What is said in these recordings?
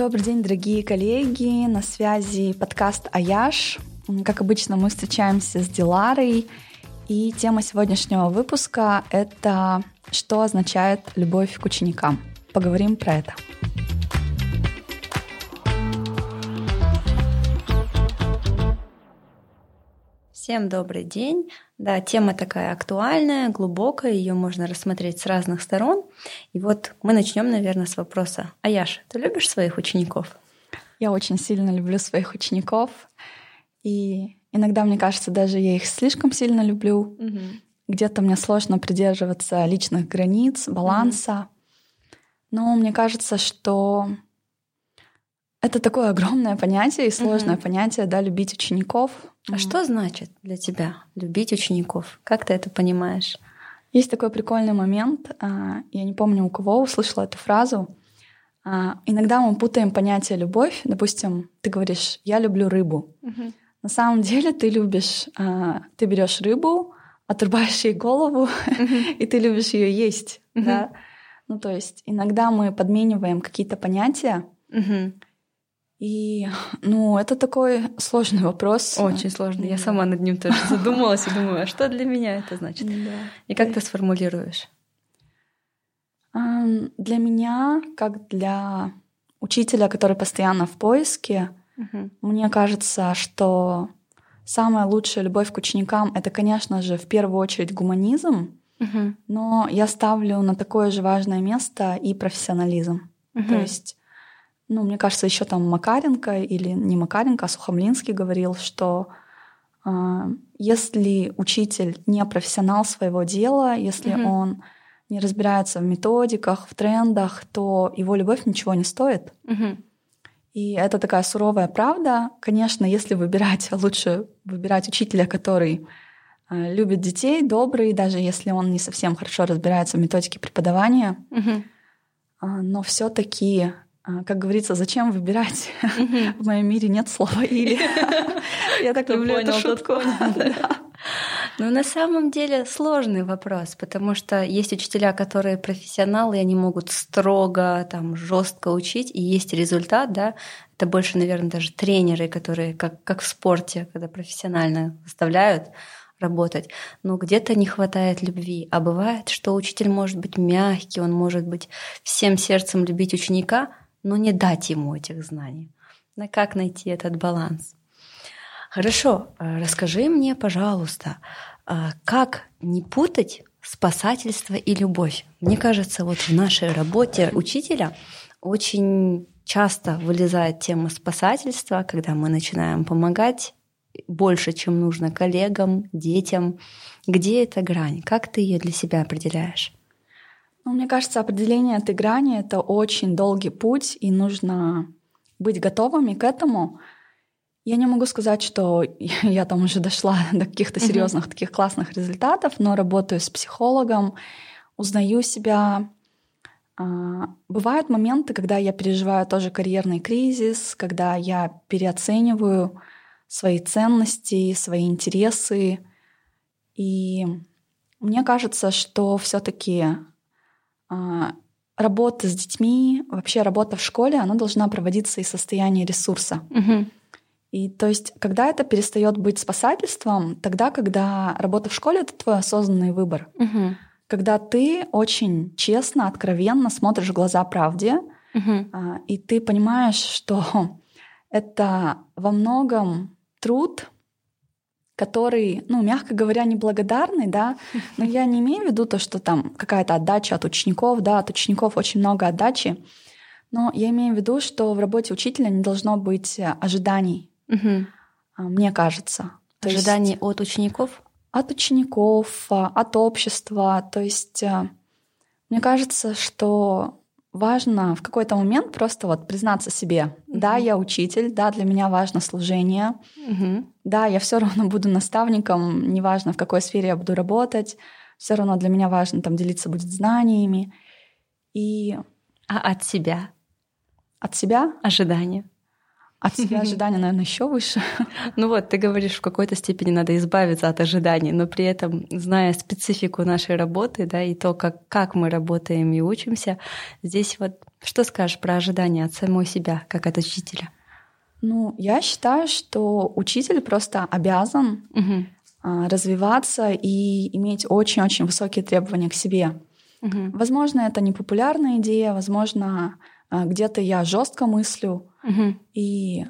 Добрый день, дорогие коллеги. На связи подкаст «Аяш». Как обычно, мы встречаемся с Диларой. И тема сегодняшнего выпуска — это «Что означает любовь к ученикам?». Поговорим про это. Всем добрый день. Да, тема такая актуальная, глубокая, ее можно рассмотреть с разных сторон. И вот мы начнем, наверное, с вопроса. Аяш, ты любишь своих учеников? Я очень сильно люблю своих учеников. И иногда, мне кажется, даже я их слишком сильно люблю. Угу. Где-то мне сложно придерживаться личных границ, баланса. Угу. Но мне кажется, что это такое огромное понятие и сложное угу. понятие, да, любить учеников. А что значит для тебя любить учеников? Как ты это понимаешь? Есть такой прикольный момент. А, я не помню, у кого услышала эту фразу. А, иногда мы путаем понятие любовь. Допустим, ты говоришь, я люблю рыбу. Угу. На самом деле ты любишь, а, ты берешь рыбу, отрубаешь ей голову, угу. и ты любишь ее есть. Угу. Да? Ну, то есть иногда мы подмениваем какие-то понятия. Угу. И, ну, это такой сложный вопрос. Очень сложный. Я сама над ним тоже задумалась и думаю, а что для меня это значит? Да. И как ты сформулируешь? Для меня, как для учителя, который постоянно в поиске, угу. мне кажется, что самая лучшая любовь к ученикам это, конечно же, в первую очередь гуманизм, угу. но я ставлю на такое же важное место и профессионализм. Угу. То есть ну, мне кажется, еще там Макаренко или не Макаренко, а Сухомлинский говорил, что э, если учитель не профессионал своего дела, если угу. он не разбирается в методиках, в трендах, то его любовь ничего не стоит. Угу. И это такая суровая правда. Конечно, если выбирать, лучше выбирать учителя, который э, любит детей, добрый, даже если он не совсем хорошо разбирается в методике преподавания. Угу. Но все-таки а, как говорится, зачем выбирать? В моем мире нет слова «или». Я так люблю эту шутку. Ну, на самом деле сложный вопрос, потому что есть учителя, которые профессионалы, и они могут строго, там, жестко учить, и есть результат, да. Это больше, наверное, даже тренеры, которые, как, как в спорте, когда профессионально заставляют работать, но где-то не хватает любви. А бывает, что учитель может быть мягкий, он может быть всем сердцем любить ученика, но не дать ему этих знаний. На как найти этот баланс? Хорошо, э, расскажи мне, пожалуйста, э, как не путать спасательство и любовь? Мне кажется, вот в нашей работе учителя очень часто вылезает тема спасательства, когда мы начинаем помогать больше, чем нужно коллегам, детям. Где эта грань? Как ты ее для себя определяешь? Ну, мне кажется, определение этой грани — это очень долгий путь, и нужно быть готовыми к этому. Я не могу сказать, что я там уже дошла до каких-то серьезных mm-hmm. таких классных результатов, но работаю с психологом, узнаю себя. А, бывают моменты, когда я переживаю тоже карьерный кризис, когда я переоцениваю свои ценности, свои интересы. И мне кажется, что все-таки работа с детьми, вообще работа в школе, она должна проводиться из состояния ресурса. Угу. И то есть, когда это перестает быть спасательством, тогда, когда работа в школе это твой осознанный выбор. Угу. Когда ты очень честно, откровенно смотришь в глаза правде, угу. и ты понимаешь, что это во многом труд, который, ну, мягко говоря, неблагодарный, да, но я не имею в виду то, что там какая-то отдача от учеников, да, от учеников очень много отдачи, но я имею в виду, что в работе учителя не должно быть ожиданий, угу. мне кажется. Ожиданий есть, от учеников? От учеников, а, от общества. То есть а, мне кажется, что важно в какой-то момент просто вот признаться себе, угу. да, я учитель, да, для меня важно служение, угу. да, я все равно буду наставником, неважно в какой сфере я буду работать, все равно для меня важно там делиться будет знаниями и а от себя, от себя ожидания. От себя ожидания, наверное, еще выше. Ну вот, ты говоришь, в какой-то степени надо избавиться от ожиданий, но при этом, зная специфику нашей работы, да, и то, как, как мы работаем и учимся, здесь вот что скажешь про ожидания от самой себя, как от учителя? Ну, я считаю, что учитель просто обязан угу. развиваться и иметь очень-очень высокие требования к себе. Угу. Возможно, это не популярная идея, возможно, где-то я жестко мыслю. Угу. И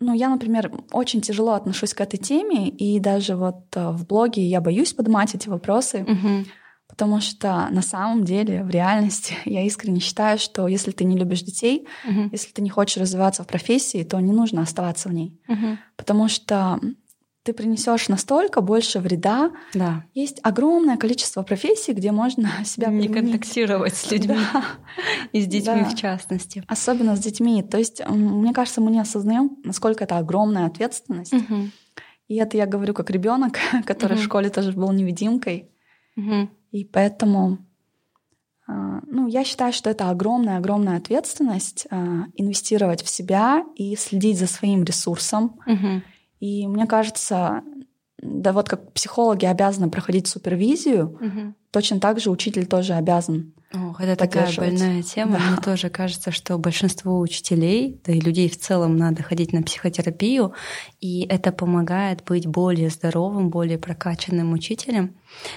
ну, я, например, очень тяжело отношусь к этой теме, и даже вот а, в блоге я боюсь поднимать эти вопросы, угу. потому что на самом деле, в реальности, я искренне считаю, что если ты не любишь детей, угу. если ты не хочешь развиваться в профессии, то не нужно оставаться в ней. Угу. Потому что ты принесешь настолько больше вреда. Да. Есть огромное количество профессий, где можно себя не применить. контактировать с людьми да. и с детьми да. в частности. Особенно с детьми. То есть, мне кажется, мы не осознаем, насколько это огромная ответственность. Угу. И это я говорю как ребенок, который угу. в школе тоже был невидимкой. Угу. И поэтому а, ну, я считаю, что это огромная-огромная ответственность а, инвестировать в себя и следить за своим ресурсом. Угу и мне кажется, да вот как психологи обязаны проходить супервизию, угу. Точно так же учитель тоже обязан. Ох, это такая больная тема. Да. Мне тоже кажется, что большинству учителей, да и людей в целом надо ходить на психотерапию, и это помогает быть более здоровым, более прокачанным учителем.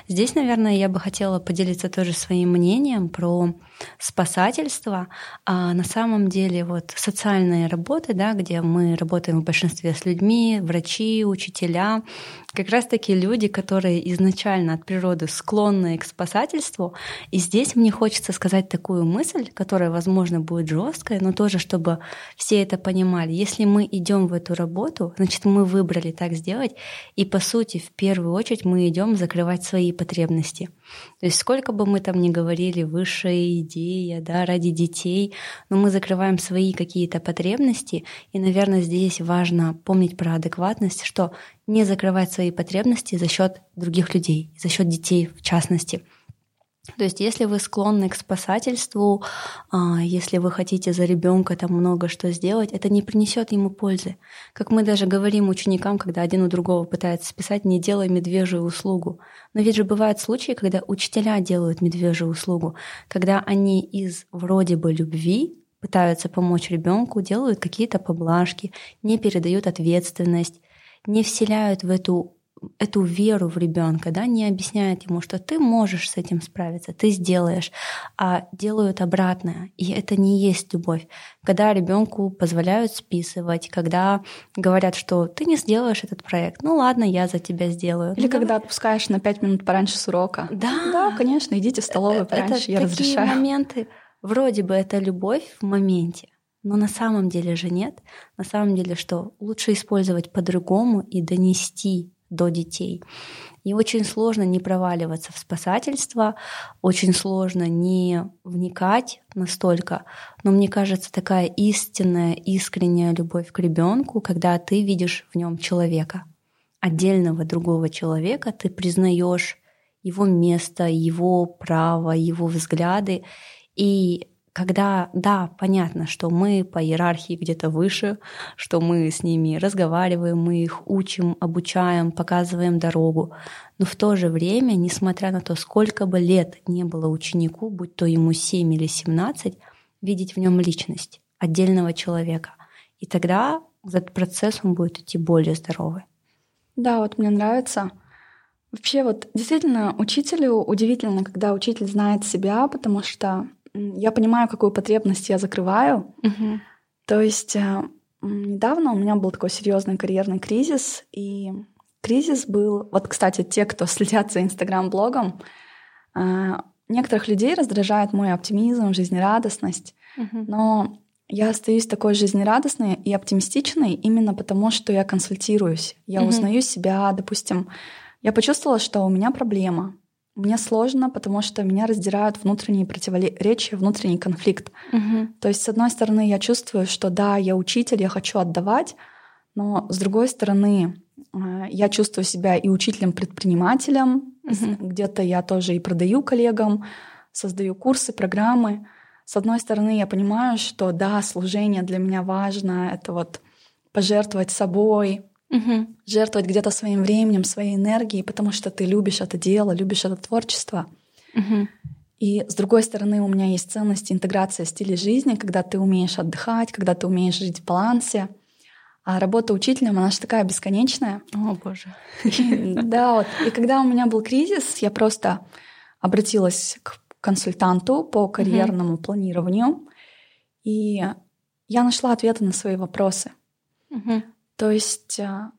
Здесь, наверное, я бы хотела поделиться тоже своим мнением про спасательство. А на самом деле вот социальные работы, да, где мы работаем в большинстве с людьми, врачи, учителя, как раз-таки люди, которые изначально от природы склонны к спасательству. И здесь мне хочется сказать такую мысль, которая, возможно, будет жесткая, но тоже, чтобы все это понимали. Если мы идем в эту работу, значит, мы выбрали так сделать, и по сути, в первую очередь, мы идем закрывать свои потребности. То есть сколько бы мы там ни говорили, высшая идея, да, ради детей, но мы закрываем свои какие-то потребности, и, наверное, здесь важно помнить про адекватность, что не закрывать свои потребности за счет других людей, за счет детей в частности. То есть, если вы склонны к спасательству, а, если вы хотите за ребенка там много что сделать, это не принесет ему пользы. Как мы даже говорим ученикам, когда один у другого пытается списать, не делай медвежью услугу. Но ведь же бывают случаи, когда учителя делают медвежью услугу, когда они из вроде бы любви пытаются помочь ребенку, делают какие-то поблажки, не передают ответственность, не вселяют в эту эту веру в ребенка, да, не объясняют ему, что ты можешь с этим справиться, ты сделаешь, а делают обратное. И это не есть любовь. Когда ребенку позволяют списывать, когда говорят, что ты не сделаешь этот проект, ну ладно, я за тебя сделаю. Или ну, когда давай. отпускаешь на пять минут пораньше с урока. Да. Да, конечно, идите в столовую пораньше, это я такие разрешаю. моменты, вроде бы это любовь в моменте, но на самом деле же нет. На самом деле, что лучше использовать по-другому и донести до детей. И очень сложно не проваливаться в спасательство, очень сложно не вникать настолько. Но мне кажется, такая истинная, искренняя любовь к ребенку, когда ты видишь в нем человека, отдельного другого человека, ты признаешь его место, его право, его взгляды. И когда, да, понятно, что мы по иерархии где-то выше, что мы с ними разговариваем, мы их учим, обучаем, показываем дорогу, но в то же время, несмотря на то, сколько бы лет не было ученику, будь то ему 7 или 17, видеть в нем личность отдельного человека. И тогда этот процесс он будет идти более здоровый. Да, вот мне нравится. Вообще вот действительно учителю удивительно, когда учитель знает себя, потому что я понимаю, какую потребность я закрываю. Угу. То есть э, недавно у меня был такой серьезный карьерный кризис, и кризис был... Вот, кстати, те, кто следят за Инстаграм-блогом, э, некоторых людей раздражает мой оптимизм, жизнерадостность, угу. но я остаюсь такой жизнерадостной и оптимистичной именно потому, что я консультируюсь. Я угу. узнаю себя, допустим, я почувствовала, что у меня проблема. Мне сложно, потому что меня раздирают внутренние противоречия, внутренний конфликт. Угу. То есть, с одной стороны, я чувствую, что да, я учитель, я хочу отдавать, но с другой стороны, э, я чувствую себя и учителем-предпринимателем. Угу. Где-то я тоже и продаю коллегам, создаю курсы, программы. с одной стороны, я понимаю, что да, служение для меня важно, это вот пожертвовать собой, Угу. жертвовать где-то своим временем, своей энергией, потому что ты любишь это дело, любишь это творчество. Угу. И с другой стороны, у меня есть ценность интеграция стиля жизни, когда ты умеешь отдыхать, когда ты умеешь жить в балансе. А работа учителем, она же такая бесконечная. О, боже. Да, вот. И когда у меня был кризис, я просто обратилась к консультанту по карьерному планированию, и я нашла ответы на свои вопросы. То есть а,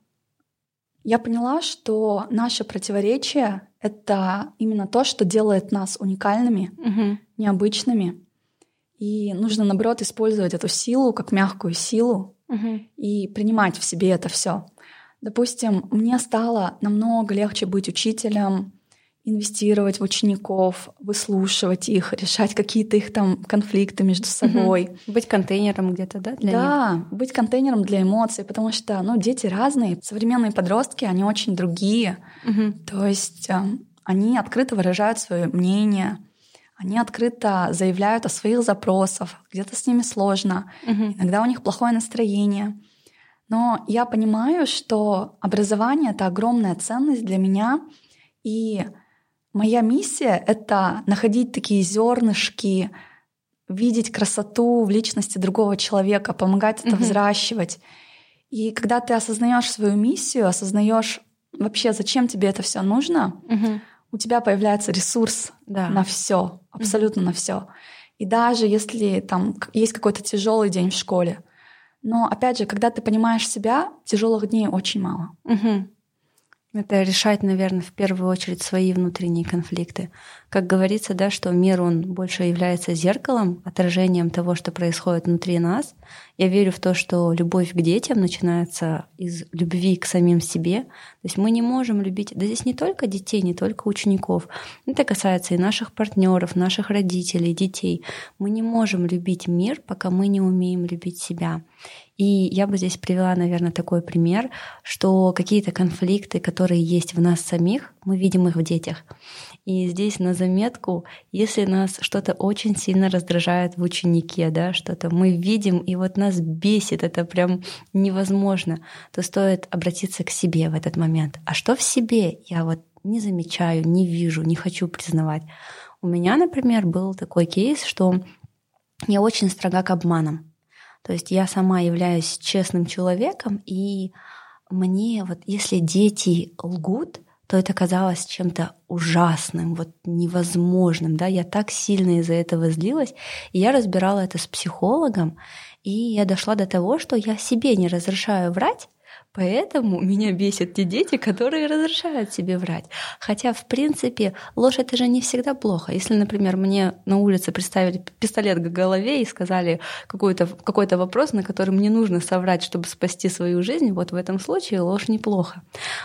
я поняла, что наше противоречие — это именно то, что делает нас уникальными, Угу. необычными. И нужно, наоборот, использовать эту силу как мягкую силу Угу. и принимать в себе это все. Допустим, мне стало намного легче быть учителем, инвестировать в учеников, выслушивать их, решать какие-то их там конфликты между собой. Быть контейнером где-то, да, для них? да, быть контейнером для эмоций, потому что, ну, дети разные, современные подростки, они очень другие. То есть э, они открыто выражают свое мнение, они открыто заявляют о своих запросах, где-то с ними сложно, иногда у них плохое настроение. Но я понимаю, что образование — это огромная ценность для меня, и моя миссия — это находить такие зернышки, видеть красоту в личности другого человека, помогать это Мгм. взращивать. И когда ты осознаешь свою миссию, осознаешь вообще, зачем тебе это все нужно, Мгм. у тебя появляется ресурс Да. на все, абсолютно на все. И даже если там есть какой-то тяжелый день в школе, но опять же, когда ты понимаешь себя, тяжелых дней очень мало. Мгм. Это решать, наверное, в первую очередь свои внутренние конфликты. Как говорится, да, что мир, он больше является зеркалом, отражением того, что происходит внутри нас. Я верю в то, что любовь к детям начинается из любви к самим себе. То есть мы не можем любить, да здесь не только детей, не только учеников. Это касается и наших партнеров, наших родителей, детей. Мы не можем любить мир, пока мы не умеем любить себя. И я бы здесь привела, наверное, такой пример, что какие-то конфликты, которые есть в нас самих, мы видим их в детях. И здесь на заметку, если нас что-то очень сильно раздражает в ученике, да, что-то мы видим, и вот нас бесит, это прям невозможно, то стоит обратиться к себе в этот момент. А что в себе я вот не замечаю, не вижу, не хочу признавать? У меня, например, был такой кейс, что я очень строга к обманам. То есть я сама являюсь честным человеком, и мне вот если дети лгут, то это казалось чем-то ужасным, вот невозможным, да, я так сильно из-за этого злилась, и я разбирала это с психологом, и я дошла до того, что я себе не разрешаю врать, Поэтому меня бесят те дети, которые разрешают себе врать. Хотя, в принципе, ложь это же не всегда плохо. Если, например, мне на улице представили пистолет к голове и сказали какой-то какой вопрос, на который мне нужно соврать, чтобы спасти свою жизнь, вот в этом случае ложь неплохо.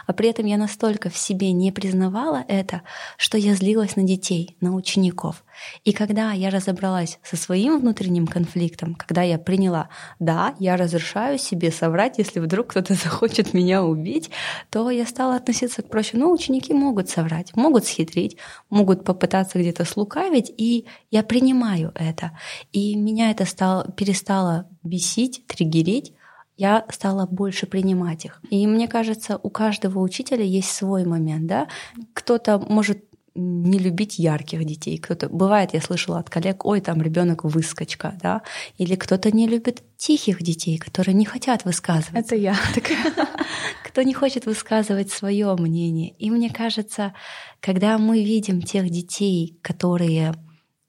А при этом я настолько в себе не признавала это, что я злилась на детей, на учеников. И когда я разобралась со своим внутренним конфликтом, когда я приняла, да, я разрешаю себе соврать, если вдруг кто-то захочет меня убить, то я стала относиться к проще. Ну, ученики могут соврать, могут схитрить, могут попытаться где-то слукавить, и я принимаю это. И меня это стало, перестало бесить, триггерить, я стала больше принимать их. И мне кажется, у каждого учителя есть свой момент, да. Кто-то может не любить ярких детей. Кто-то бывает, я слышала от коллег, ой, там ребенок выскочка, да, или кто-то не любит тихих детей, которые не хотят высказывать. Это я такая. Кто не хочет высказывать свое мнение. И мне кажется, когда мы видим тех детей, которые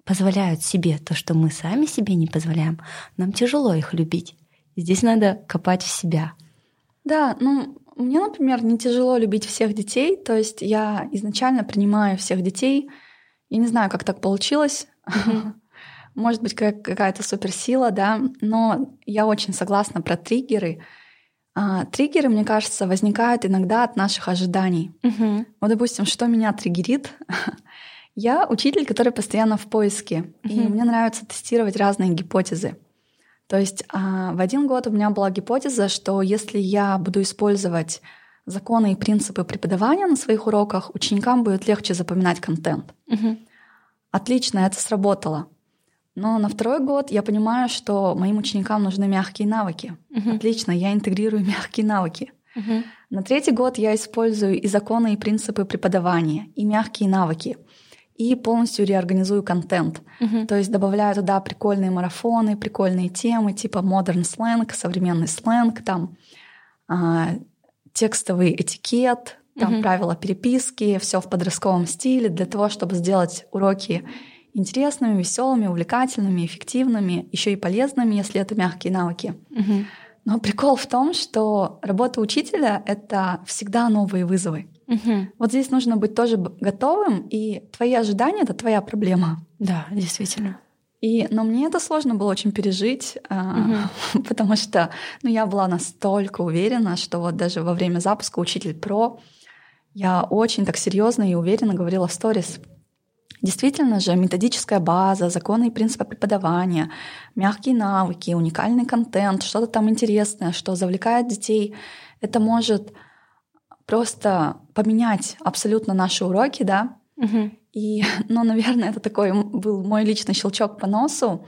позволяют себе то, что мы сами себе не позволяем, нам тяжело их любить. Здесь надо копать в себя. Да, ну, мне, например, не тяжело любить всех детей, то есть я изначально принимаю всех детей. Я не знаю, как так получилось. Может быть, какая-то суперсила, да, но я очень согласна про триггеры. А, триггеры, мне кажется, возникают иногда от наших ожиданий. Угу. Вот, допустим, что меня триггерит? я учитель, который постоянно в поиске, и мне нравится тестировать разные гипотезы. То есть а, в один год у меня была гипотеза, что если я буду использовать законы и принципы преподавания на своих уроках, ученикам будет легче запоминать контент. Угу. Отлично, это сработало. Но на второй год я понимаю, что моим ученикам нужны мягкие навыки. Мгм. Отлично, я интегрирую мягкие навыки. Мгм. На третий год я использую и законы, и принципы преподавания, и мягкие навыки, и полностью реорганизую контент. Мгм. То есть добавляю туда прикольные марафоны, прикольные темы, типа модерн сленг, современный сленг, там а, текстовый этикет, там Мгм. правила переписки, все в подростковом стиле для того, чтобы сделать уроки интересными, веселыми, увлекательными, эффективными, еще и полезными, если это мягкие навыки. Мгм. Но прикол в том, что работа учителя — это всегда новые вызовы. Мгм. Вот здесь нужно быть тоже готовым, и твои ожидания — это твоя проблема. Да, действительно. И, но мне это сложно было очень пережить, Мгм. потому что ну, я была настолько уверена, что вот даже во время запуска «Учитель Про» я очень так серьезно и уверенно говорила в сторис. Действительно же, методическая база, законы и принципы преподавания, мягкие навыки, уникальный контент, что-то там интересное, что завлекает детей, это может просто поменять абсолютно наши уроки, да, Мгм. и, ну, наверное, это такой был мой личный щелчок по носу.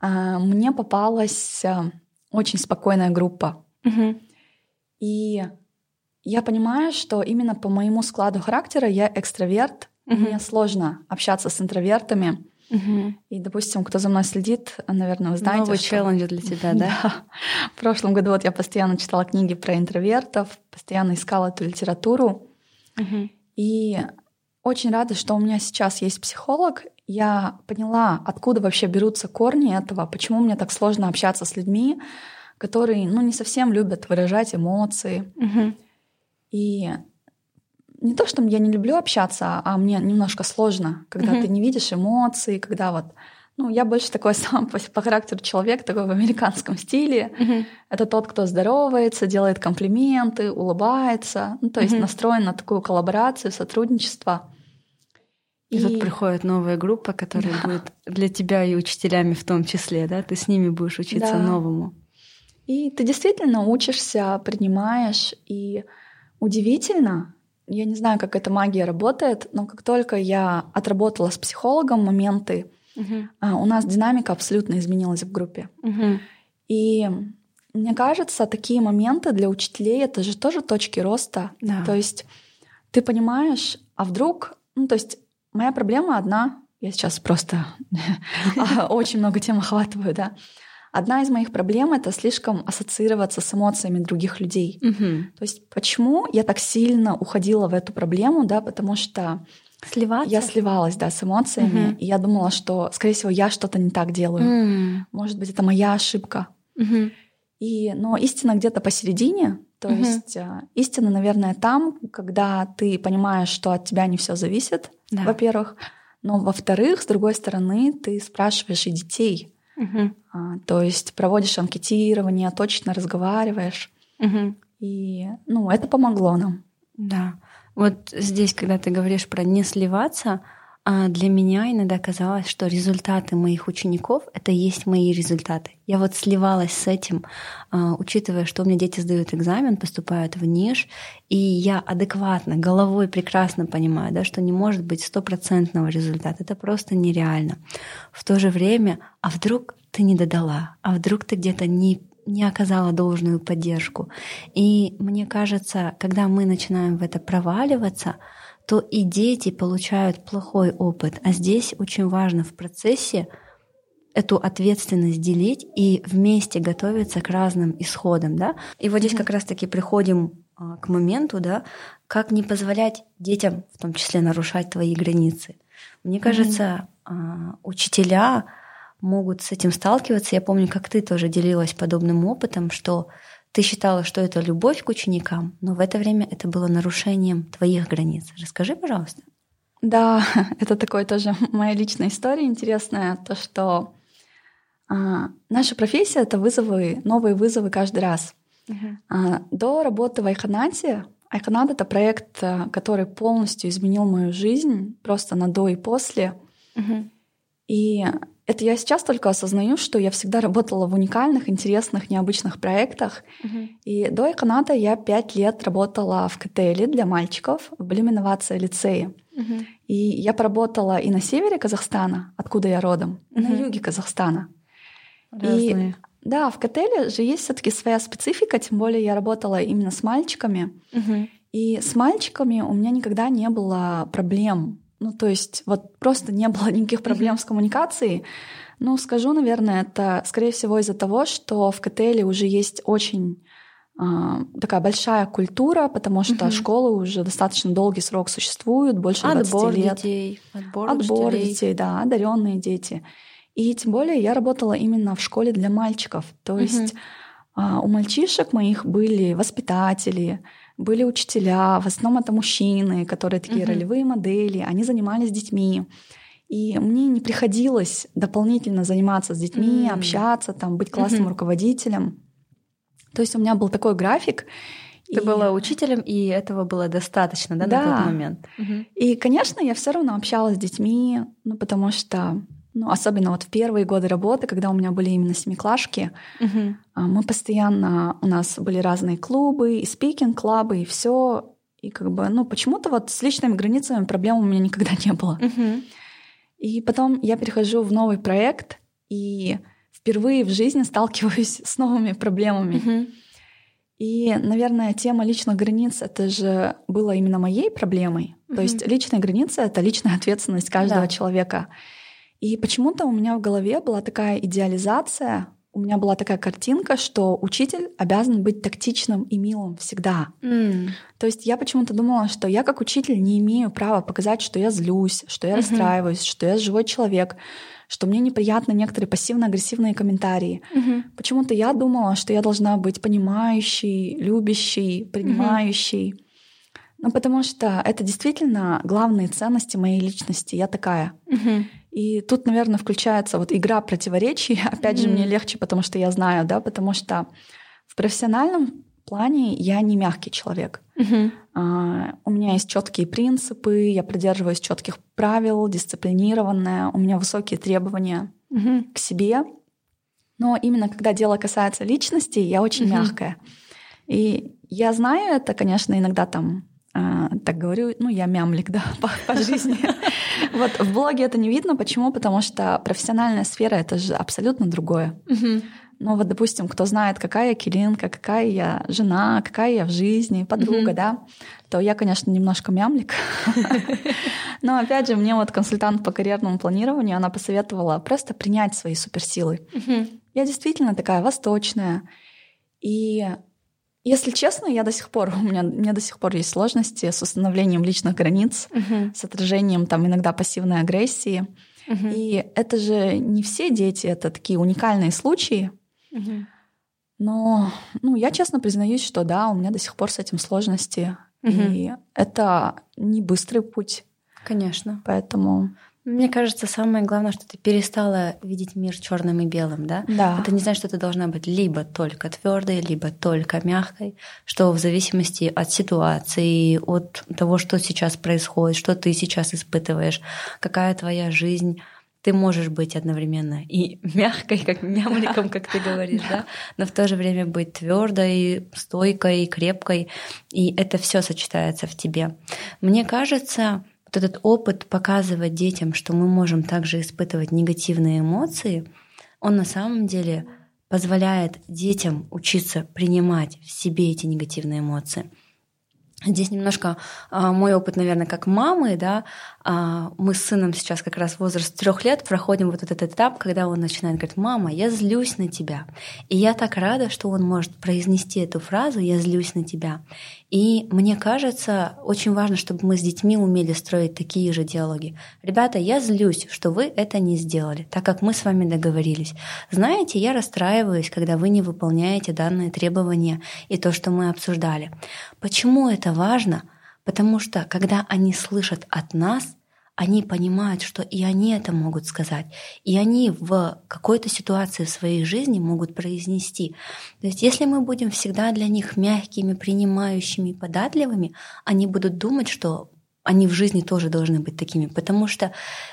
А, Мне попалась а, очень спокойная группа. Мгм. И я понимаю, что именно по моему складу характера я экстраверт. Мгм. Мне сложно общаться с интровертами. Мгм. И, допустим, кто за мной следит, наверное, вы знаете, Новый что- челлендж для тебя, да? Да. В прошлом году вот я постоянно читала книги про интровертов, постоянно искала эту литературу. И очень рада, что у меня сейчас есть психолог. Я поняла, откуда вообще берутся корни этого, почему мне так сложно общаться с людьми, которые ну, не совсем любят выражать эмоции. Мгм. И не то, что я не люблю общаться, а мне немножко сложно, когда Мгм. ты не видишь эмоций, когда вот... Ну, я больше такой сам по, по характеру человек, такой в американском стиле. Мгм. Это тот, кто здоровается, делает комплименты, улыбается, ну, то есть Мгм. настроен на такую коллаборацию, сотрудничество. И тут приходит новая группа, которая Да. будет для тебя и учителями в том числе, да? Ты с ними будешь учиться Да. новому. И ты действительно учишься, принимаешь, и удивительно, я не знаю, как эта магия работает, но как только я отработала с психологом моменты, Мгм. а, у нас динамика абсолютно изменилась в группе. Мгм. И мне кажется, такие моменты для учителей это же тоже точки роста. Да. То есть ты понимаешь, а вдруг, ну то есть моя проблема одна, я сейчас просто очень много тем охватываю, да. Одна из моих проблем это слишком ассоциироваться с эмоциями других людей. То есть почему я так сильно уходила в эту проблему, да, потому что Сливаться? я сливалась, да, с эмоциями, Мгм. и я думала, что, скорее всего, я что-то не так делаю. М. Может быть, это моя ошибка. Мгм. И, но истина где-то посередине. То Мгм. есть а, истина, наверное, там, когда ты понимаешь, что от тебя не все зависит, Да. во-первых. Но, во-вторых, с другой стороны, ты спрашиваешь и детей. Мгм. А, то есть проводишь анкетирование, точно разговариваешь. Мгм. И ну, это помогло нам. Да. Вот здесь, когда ты говоришь про не сливаться, а, для меня иногда казалось, что результаты моих учеников — это есть мои результаты. Я вот сливалась с этим, а, учитывая, что у меня дети сдают экзамен, поступают в НИШ, и я адекватно, головой прекрасно понимаю, да, что не может быть стопроцентного результата. Это просто нереально. В то же время, а вдруг ты не додала, а вдруг ты где-то не не оказала должную поддержку. И мне кажется, когда мы начинаем в это проваливаться, то и дети получают плохой опыт. А здесь очень важно в процессе эту ответственность делить и вместе готовиться к разным исходам, да. И вот здесь как раз-таки приходим а, к моменту, да, как не позволять детям, в том числе, нарушать твои границы. Мне кажется, а, учителя могут с этим сталкиваться. Я помню, как ты тоже делилась подобным опытом, что ты считала, что это любовь к ученикам, но в это время это было нарушением твоих границ. Расскажи, пожалуйста. Да, это такое тоже моя личная история интересная, то, что а, наша профессия — это вызовы, новые вызовы каждый раз. А, До работы в Айханате, Айханат — это проект, а, который полностью изменил мою жизнь, просто на до и после. И это я сейчас только осознаю, что я всегда работала в уникальных, интересных, необычных проектах. И до Айханата я пять лет работала в КТЛ для мальчиков в Блюм Инновация лицее. Угу. И я поработала и на севере Казахстана, откуда я родом, угу. и на юге Казахстана. Разные. И да, в Котеле же есть все-таки своя специфика, тем более я работала именно с мальчиками. Угу. И с мальчиками у меня никогда не было проблем. Ну, то есть вот просто не было никаких проблем с коммуникацией. Ну, скажу, наверное, это, скорее всего, из-за того, что в Котеле уже есть очень э, такая большая культура, потому что угу. школы уже достаточно долгий срок существуют, больше Отбор 20 лет. детей, отбор, Отбор учителей. детей, да, одаренные дети. И тем более я работала именно в школе для мальчиков. То есть угу. у мальчишек моих были воспитатели, были учителя, в основном это мужчины, которые такие угу. ролевые модели, они занимались детьми. И мне не приходилось дополнительно заниматься с детьми, mm. общаться, там, быть классным mm-hmm. руководителем. То есть у меня был такой график. Ты и... была учителем, и этого было достаточно, да, да. на тот момент. Угу. И, конечно, я все равно общалась с детьми, ну, потому что ну, особенно вот в первые годы работы, когда у меня были именно семиклашки, угу. мы постоянно, у нас были разные клубы, и спикинг-клубы, и все. И как бы, ну, почему-то вот с личными границами проблем у меня никогда не было. Угу. И потом я перехожу в новый проект, и впервые в жизни сталкиваюсь с новыми проблемами. Угу. И, наверное, тема личных границ это же было именно моей проблемой. Угу. То есть личные границы это личная ответственность каждого да. человека. И почему-то у меня в голове была такая идеализация, у меня была такая картинка, что учитель обязан быть тактичным и милым всегда. Mm. То есть я почему-то думала, что я как учитель не имею права показать, что я злюсь, что я mm-hmm. расстраиваюсь, что я живой человек, что мне неприятны некоторые пассивно-агрессивные комментарии. Mm-hmm. Почему-то я думала, что я должна быть понимающей, любящей, принимающей. Mm-hmm. Ну, потому что это действительно главные ценности моей личности. Я такая. Угу. И тут, наверное, включается вот игра противоречий. Опять угу. же, мне легче, потому что я знаю, да, потому что в профессиональном плане я не мягкий человек. Угу. А, у меня есть четкие принципы, я придерживаюсь четких правил, дисциплинированная, у меня высокие требования угу. к себе. Но именно когда дело касается личности, я очень угу. мягкая. И я знаю это, конечно, иногда там а, так говорю, ну, я мямлик, да, по, по жизни. Вот в блоге это не видно. Почему? Потому что профессиональная сфера — это же абсолютно другое. Ну вот, допустим, кто знает, какая я Килинка, какая я жена, какая я в жизни, подруга, да, то я, конечно, немножко мямлик. Но опять же, мне вот консультант по карьерному планированию, она посоветовала просто принять свои суперсилы. Я действительно такая восточная. И если честно, я до сих пор, у меня, у меня до сих пор есть сложности с установлением личных границ, uh-huh. с отражением там иногда пассивной агрессии. Uh-huh. И это же не все дети, это такие уникальные случаи. Uh-huh. Но ну, я честно признаюсь, что да, у меня до сих пор с этим сложности. Uh-huh. И это не быстрый путь. Конечно. Поэтому мне кажется, самое главное, что ты перестала видеть мир черным и белым, да? Да. Это не значит, что ты должна быть либо только твердой, либо только мягкой, что в зависимости от ситуации, от того, что сейчас происходит, что ты сейчас испытываешь, какая твоя жизнь, ты можешь быть одновременно и мягкой, как мямликом, как ты говоришь, да, но в то же время быть твердой, стойкой, крепкой, и это все сочетается в тебе. Мне кажется, вот этот опыт показывать детям, что мы можем также испытывать негативные эмоции, он на самом деле позволяет детям учиться принимать в себе эти негативные эмоции. Здесь немножко а, мой опыт, наверное, как мамы, да, мы с сыном сейчас как раз возраст трех лет проходим вот этот этап, когда он начинает говорить, мама, я злюсь на тебя. И я так рада, что он может произнести эту фразу, я злюсь на тебя. И мне кажется, очень важно, чтобы мы с детьми умели строить такие же диалоги. Ребята, я злюсь, что вы это не сделали, так как мы с вами договорились. Знаете, я расстраиваюсь, когда вы не выполняете данные требования и то, что мы обсуждали. Почему это важно? Потому что когда они слышат от нас, они понимают, что и они это могут сказать, и они в какой-то ситуации в своей жизни могут произнести. То есть если мы будем всегда для них мягкими, принимающими, податливыми, они будут думать, что они в жизни тоже должны быть такими, потому что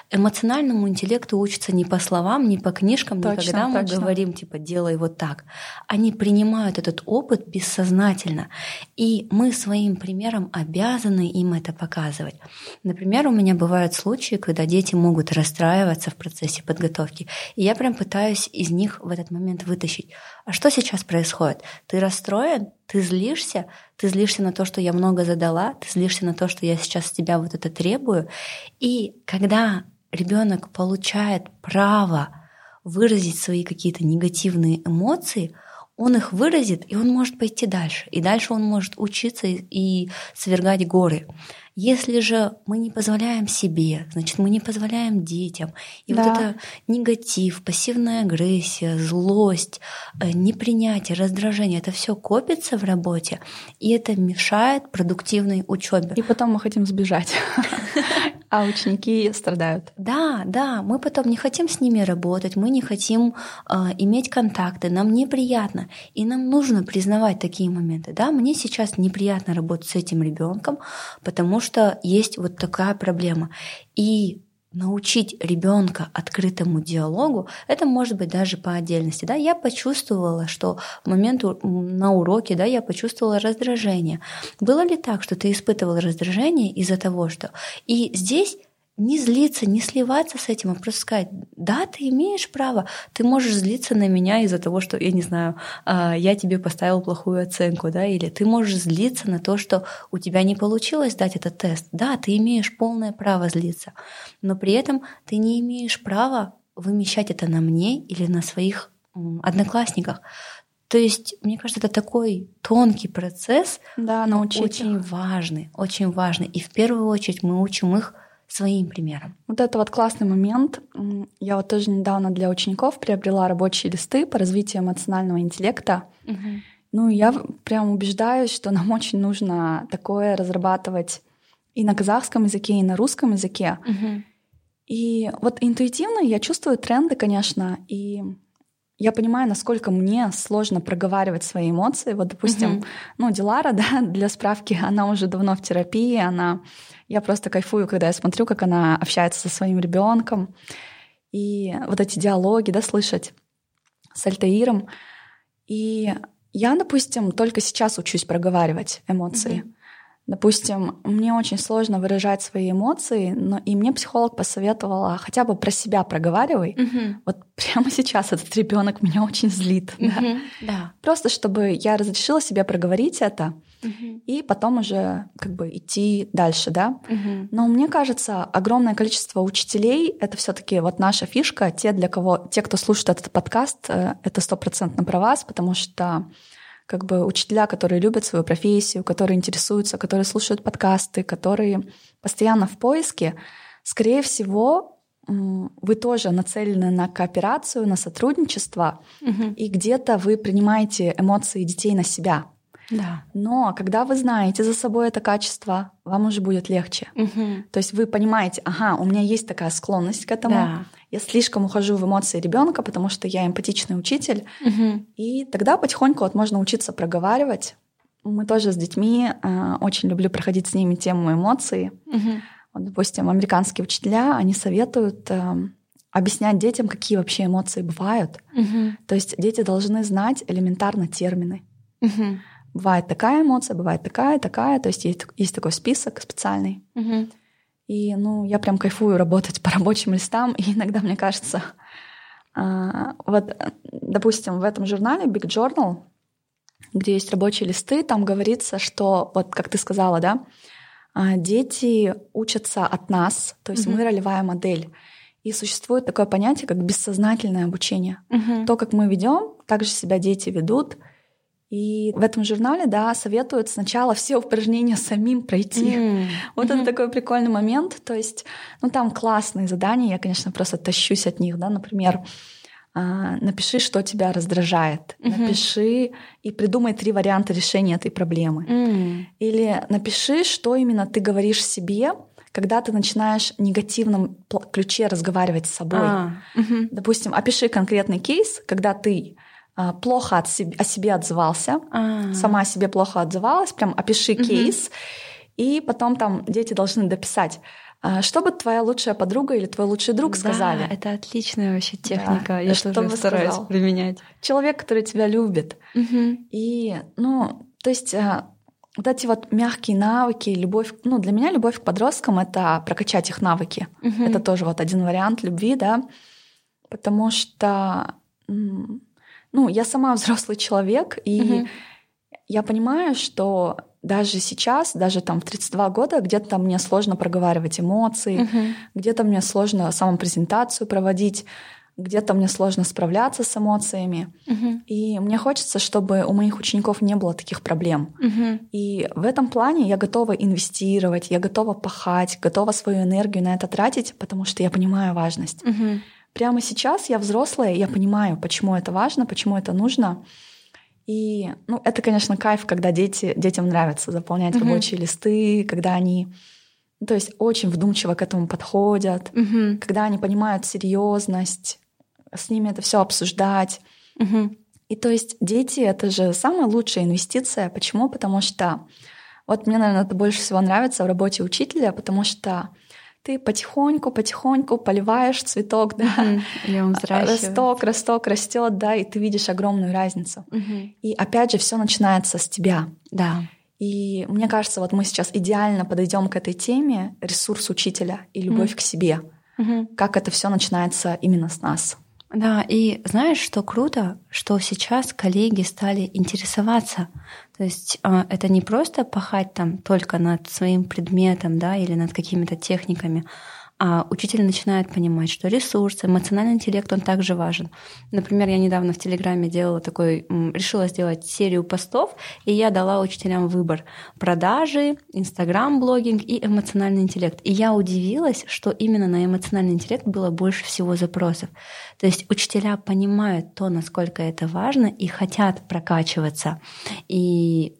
эмоциональному интеллекту учатся не по словам, не по книжкам, точно, не когда мы точно. говорим, типа, делай вот так. Они принимают этот опыт бессознательно, и мы своим примером обязаны им это показывать. Например, у меня бывают случаи, когда дети могут расстраиваться в процессе подготовки, и я прям пытаюсь из них в этот момент вытащить. А что сейчас происходит? Ты расстроен? Ты злишься? Ты злишься на то, что я много задала? Ты злишься на то, что я сейчас с тебя вот это требую? И когда ребенок получает право выразить свои какие-то негативные эмоции, он их выразит, и он может пойти дальше. И дальше он может учиться и свергать горы. Если же мы не позволяем себе, значит, мы не позволяем детям. И да. вот это негатив, пассивная агрессия, злость, э, непринятие, раздражение, это все копится в работе, и это мешает продуктивной учебе. И потом мы хотим сбежать. А ученики страдают. Да, да, мы потом не хотим с ними работать, мы не хотим э, иметь контакты, нам неприятно. И нам нужно признавать такие моменты. Да, мне сейчас неприятно работать с этим ребенком, потому что есть вот такая проблема. И научить ребенка открытому диалогу, это может быть даже по отдельности. Да? Я почувствовала, что в момент на уроке да, я почувствовала раздражение. Было ли так, что ты испытывал раздражение из-за того, что... И здесь не злиться, не сливаться с этим, а просто сказать, да, ты имеешь право, ты можешь злиться на меня из-за того, что, я не знаю, а, я тебе поставил плохую оценку, да, или ты можешь злиться на то, что у тебя не получилось дать этот тест. Да, ты имеешь полное право злиться, но при этом ты не имеешь права вымещать это на мне или на своих одноклассниках. То есть, мне кажется, это такой тонкий процесс, да, научить очень их. важный, очень важный. И в первую очередь мы учим их своим примером. Вот это вот классный момент. Я вот тоже недавно для учеников приобрела рабочие листы по развитию эмоционального интеллекта. Угу. Ну, я прям убеждаюсь, что нам очень нужно такое разрабатывать и на казахском языке, и на русском языке. Угу. И вот интуитивно я чувствую тренды, конечно, и я понимаю, насколько мне сложно проговаривать свои эмоции. Вот, допустим, uh ну, Дилара, да, для справки, она уже давно в терапии, она я просто кайфую, когда я смотрю, как она общается со своим ребенком. И вот эти диалоги, да, слышать с Альтаиром. И я, допустим, только сейчас учусь проговаривать эмоции. Mm-hmm. Допустим, мне очень сложно выражать свои эмоции, но и мне психолог посоветовала хотя бы про себя проговаривай. Угу. Вот прямо сейчас этот ребенок меня очень злит. Угу. Да? Да. Просто чтобы я разрешила себе проговорить это угу. и потом уже как бы идти дальше, да. Угу. Но мне кажется, огромное количество учителей это все-таки вот наша фишка. Те, для кого, те, кто слушает этот подкаст, э, это стопроцентно про вас, потому что как бы учителя, которые любят свою профессию, которые интересуются, которые слушают подкасты, которые постоянно в поиске, скорее всего, вы тоже нацелены на кооперацию, на сотрудничество, угу. и где-то вы принимаете эмоции детей на себя. Да. Но когда вы знаете за собой это качество, вам уже будет легче. Угу. То есть вы понимаете, ага, у меня есть такая склонность к этому. Да. Я слишком ухожу в эмоции ребенка, потому что я эмпатичный учитель. Угу. И тогда потихоньку вот можно учиться проговаривать. Мы тоже с детьми э, очень люблю проходить с ними тему эмоций. Угу. Вот, допустим, американские учителя, они советуют э, объяснять детям, какие вообще эмоции бывают. Угу. То есть дети должны знать элементарно термины. Угу. Бывает такая эмоция, бывает такая, такая. То есть есть, есть такой список специальный. Угу. И, ну, я прям кайфую работать по рабочим листам, и иногда мне кажется, а, вот, допустим, в этом журнале Big Journal, где есть рабочие листы, там говорится, что, вот как ты сказала, да, а, дети учатся от нас, то есть mm-hmm. мы ролевая модель. И существует такое понятие, как бессознательное обучение. Mm-hmm. То, как мы ведем, так же себя дети ведут. И в этом журнале, да, советуют сначала все упражнения самим пройти. Mm. Вот mm-hmm. это такой прикольный момент. То есть, ну там классные задания, я, конечно, просто тащусь от них, да, например, а, напиши, что тебя раздражает, mm-hmm. напиши и придумай три варианта решения этой проблемы. Mm. Или напиши, что именно ты говоришь себе, когда ты начинаешь в негативном ключе разговаривать с собой. Ah. Mm-hmm. Допустим, опиши конкретный кейс, когда ты а, плохо от себе, о себе отзывался, А-а-а. сама о себе плохо отзывалась, прям опиши угу. кейс, и потом там дети должны дописать. А, что бы твоя лучшая подруга или твой лучший друг да, сказали? это отличная вообще техника. Да. Я Что тоже стараюсь сказал? применять. Человек, который тебя любит. Мгм. И, ну, то есть а, вот эти вот мягкие навыки, любовь, ну, для меня любовь к подросткам — это прокачать их навыки. Мгм. Это тоже вот один вариант любви, да, потому что, ну, я сама взрослый человек, и Мгм. я понимаю, что даже сейчас, даже там в 32 года, где-то мне сложно проговаривать эмоции, Мгм. где-то мне сложно самопрезентацию проводить, где-то мне сложно справляться с эмоциями. Мгм. И мне хочется, чтобы у моих учеников не было таких проблем. Мгм. И в этом плане я готова инвестировать, я готова пахать, готова свою энергию на это тратить, потому что я понимаю важность. Мгм. Прямо сейчас я взрослая, я понимаю, почему это важно, почему это нужно. И, ну, это, конечно, кайф, когда дети, детям нравится заполнять Мгм. рабочие листы, когда они, ну, то есть, очень вдумчиво к этому подходят, Мгм. когда они понимают серьезность, с ними это все обсуждать. Мгм. И то есть дети — это же самая лучшая инвестиция. Почему? Потому что вот мне, наверное, это больше всего нравится в работе учителя, потому что ты потихоньку, потихоньку поливаешь цветок, да, взращивает. росток, росток растет, да, и ты видишь огромную разницу. Мгм. И опять же, все начинается с тебя. Да. И мне кажется, вот мы сейчас идеально подойдем к этой теме ресурс учителя и любовь Мгм. к себе. Как это все начинается именно с нас. Да, и знаешь, что круто, что сейчас коллеги стали интересоваться. То есть а, это не просто пахать там только над своим предметом, да, или над какими-то техниками, а учитель начинает понимать, что ресурс, эмоциональный интеллект, он также важен. Например, я недавно в Телеграме делала такой, решила сделать серию постов, и я дала учителям выбор продажи, инстаграм-блогинг и эмоциональный интеллект. И я удивилась, что именно на эмоциональный интеллект было больше всего запросов. То есть учителя понимают то, насколько это важно, и хотят прокачиваться. И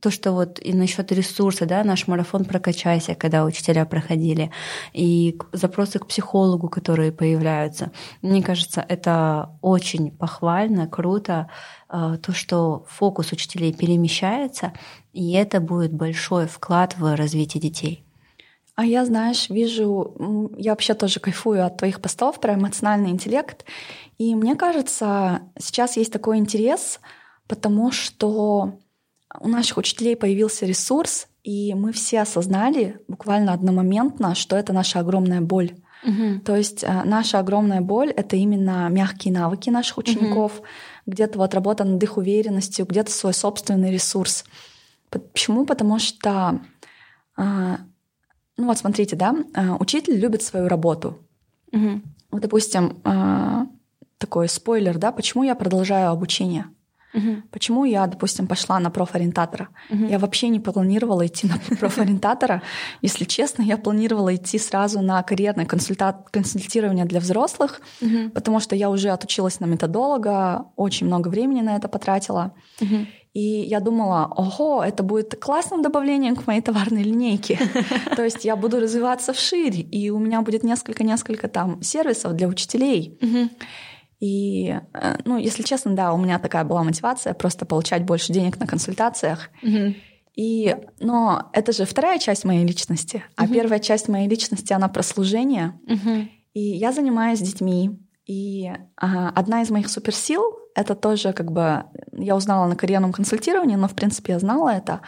то, что вот и насчет ресурса, да, наш марафон «Прокачайся», когда учителя проходили, и запросы к психологу, которые появляются. Мне кажется, это очень похвально, круто, э, то, что фокус учителей перемещается, и это будет большой вклад в развитие детей. А я, знаешь, вижу, я вообще тоже кайфую от твоих постов про эмоциональный интеллект. И мне кажется, сейчас есть такой интерес, потому что у наших учителей появился ресурс, и мы все осознали буквально одномоментно, что это наша огромная боль. То есть э, наша огромная боль — это именно мягкие навыки наших учеников, где-то вот работа над их уверенностью, где-то свой собственный ресурс. Почему? Потому что, а, ну вот смотрите, да, а, учитель любит свою работу. Мгм. Вот, допустим, а, такой спойлер, да, почему я продолжаю обучение? Мгм. Почему я, допустим, пошла на профориентатора? Мгм. Я вообще не планировала идти на профориентатора. Если честно, я планировала идти сразу на карьерное консультирование для взрослых, потому что я уже отучилась на методолога, очень много времени на это потратила. И я думала, ого, это будет классным добавлением к моей товарной линейке. То есть я буду развиваться вширь, и у меня будет несколько-несколько там сервисов для учителей. И, э, ну, если честно, да, у меня такая была мотивация просто получать больше денег на консультациях. Мгм. И, но это же вторая часть моей личности, а Мгм. первая часть моей личности она про служение. Мгм. И я занимаюсь детьми. И а, одна из моих суперсил это тоже как бы я узнала на карьерном консультировании, но в принципе я знала это.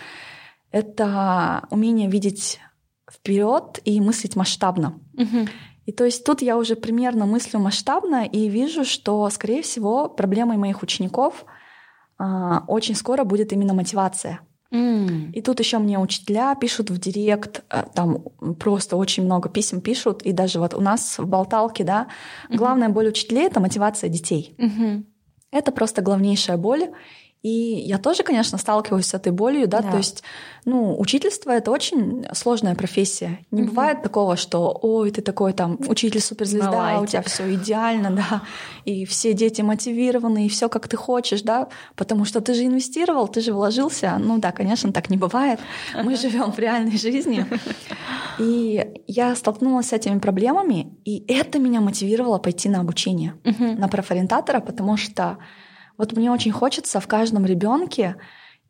Это умение видеть вперед и мыслить масштабно. Мгм. И то есть тут я уже примерно мыслю масштабно и вижу, что, скорее всего, проблемой моих учеников а, очень скоро будет именно мотивация. М. И тут еще мне учителя пишут в директ, а, там просто очень много писем пишут, и даже вот у нас в болталке, да, главная боль учителей это мотивация детей. Мгм. Это просто главнейшая боль. И я тоже, конечно, сталкиваюсь с этой болью, да, Да. то есть, ну, учительство это очень сложная профессия. Не Мгм. бывает такого, что, ой, ты такой там учитель суперзвезда, у лайте. тебя все идеально, да, и все дети мотивированы, и все как ты хочешь, да, потому что ты же инвестировал, ты же вложился. Ну да, конечно, так не бывает. Мы живем в реальной жизни. И я столкнулась с этими проблемами, и это меня мотивировало пойти на обучение Мгм. на профориентатора, потому что вот мне очень хочется в каждом ребенке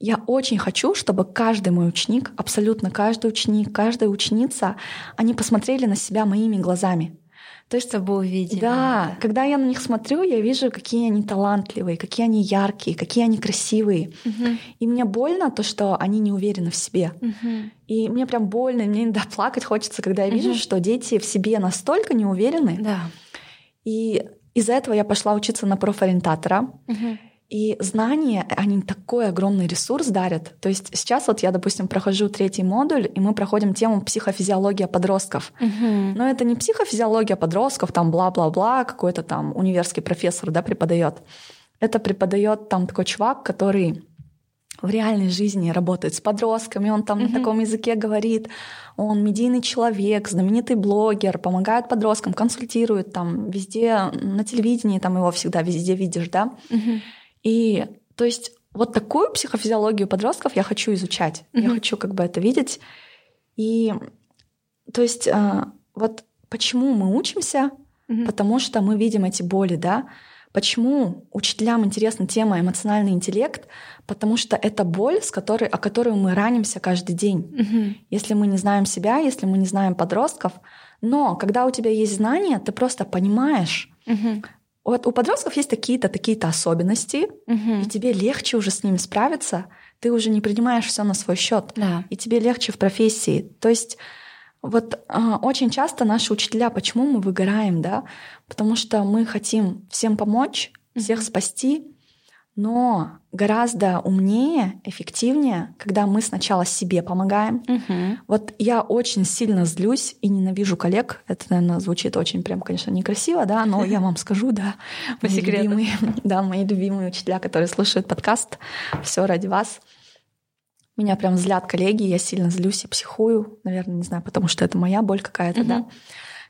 я очень хочу, чтобы каждый мой ученик, абсолютно каждый ученик, каждая ученица, они посмотрели на себя моими глазами. То есть, чтобы увидели. Да, да, когда я на них смотрю, я вижу, какие они талантливые, какие они яркие, какие они красивые. Угу. И мне больно то, что они не уверены в себе. Угу. И мне прям больно, мне иногда плакать хочется, когда я вижу, угу. что дети в себе настолько не уверены. Да. И из-за этого я пошла учиться на профориентатора. Угу. И знания, они такой огромный ресурс дарят. То есть сейчас вот я, допустим, прохожу третий модуль, и мы проходим тему психофизиология подростков. Угу. Но это не психофизиология подростков, там бла-бла-бла, какой-то там универский профессор да, преподает. Это преподает там такой чувак, который в реальной жизни работает с подростками, он там mm-hmm. на таком языке говорит, он медийный человек, знаменитый блогер, помогает подросткам, консультирует там везде, на телевидении там его всегда везде видишь, да. Mm-hmm. И то есть вот такую психофизиологию подростков я хочу изучать. Mm-hmm. Я хочу как бы это видеть. И то есть э, вот почему мы учимся, mm-hmm. потому что мы видим эти боли, да. Почему учителям интересна тема эмоциональный интеллект? Потому что это боль, с которой, о которой мы ранимся каждый день. Угу. Если мы не знаем себя, если мы не знаем подростков. Но когда у тебя есть знания, ты просто понимаешь, угу. Вот у подростков есть такие-то, такие-то особенности, угу. и тебе легче уже с ними справиться. Ты уже не принимаешь все на свой счет, да. и тебе легче в профессии. То есть вот э, очень часто наши учителя, почему мы выгораем, да? Потому что мы хотим всем помочь, всех спасти, но гораздо умнее, эффективнее, когда мы сначала себе помогаем. Угу. Вот я очень сильно злюсь и ненавижу коллег. Это, наверное, звучит очень прям, конечно, некрасиво, да, но я вам скажу, да. По секрету. Любимые, да, мои любимые учителя, которые слушают подкаст, все ради вас. Меня прям злят коллеги, я сильно злюсь и психую, наверное, не знаю, потому что это моя боль какая-то, угу. да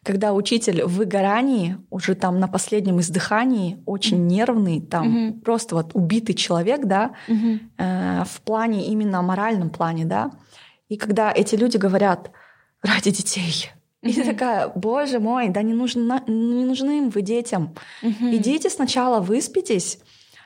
когда учитель в выгорании, уже там на последнем издыхании, очень нервный, там угу. просто вот убитый человек, да, угу. э, в плане именно моральном плане, да. И когда эти люди говорят ради детей, и ты такая, боже мой, да не, нужно, не нужны им вы детям. Угу. Идите сначала выспитесь,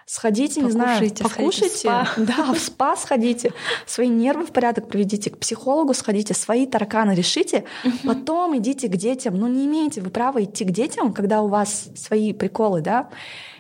Сходите, не знаю, покушайте. В спа. Да, в спа сходите, свои нервы в порядок приведите, к психологу сходите, свои тараканы решите, потом идите к детям. Ну, не имеете вы права идти к детям, когда у вас свои приколы, да?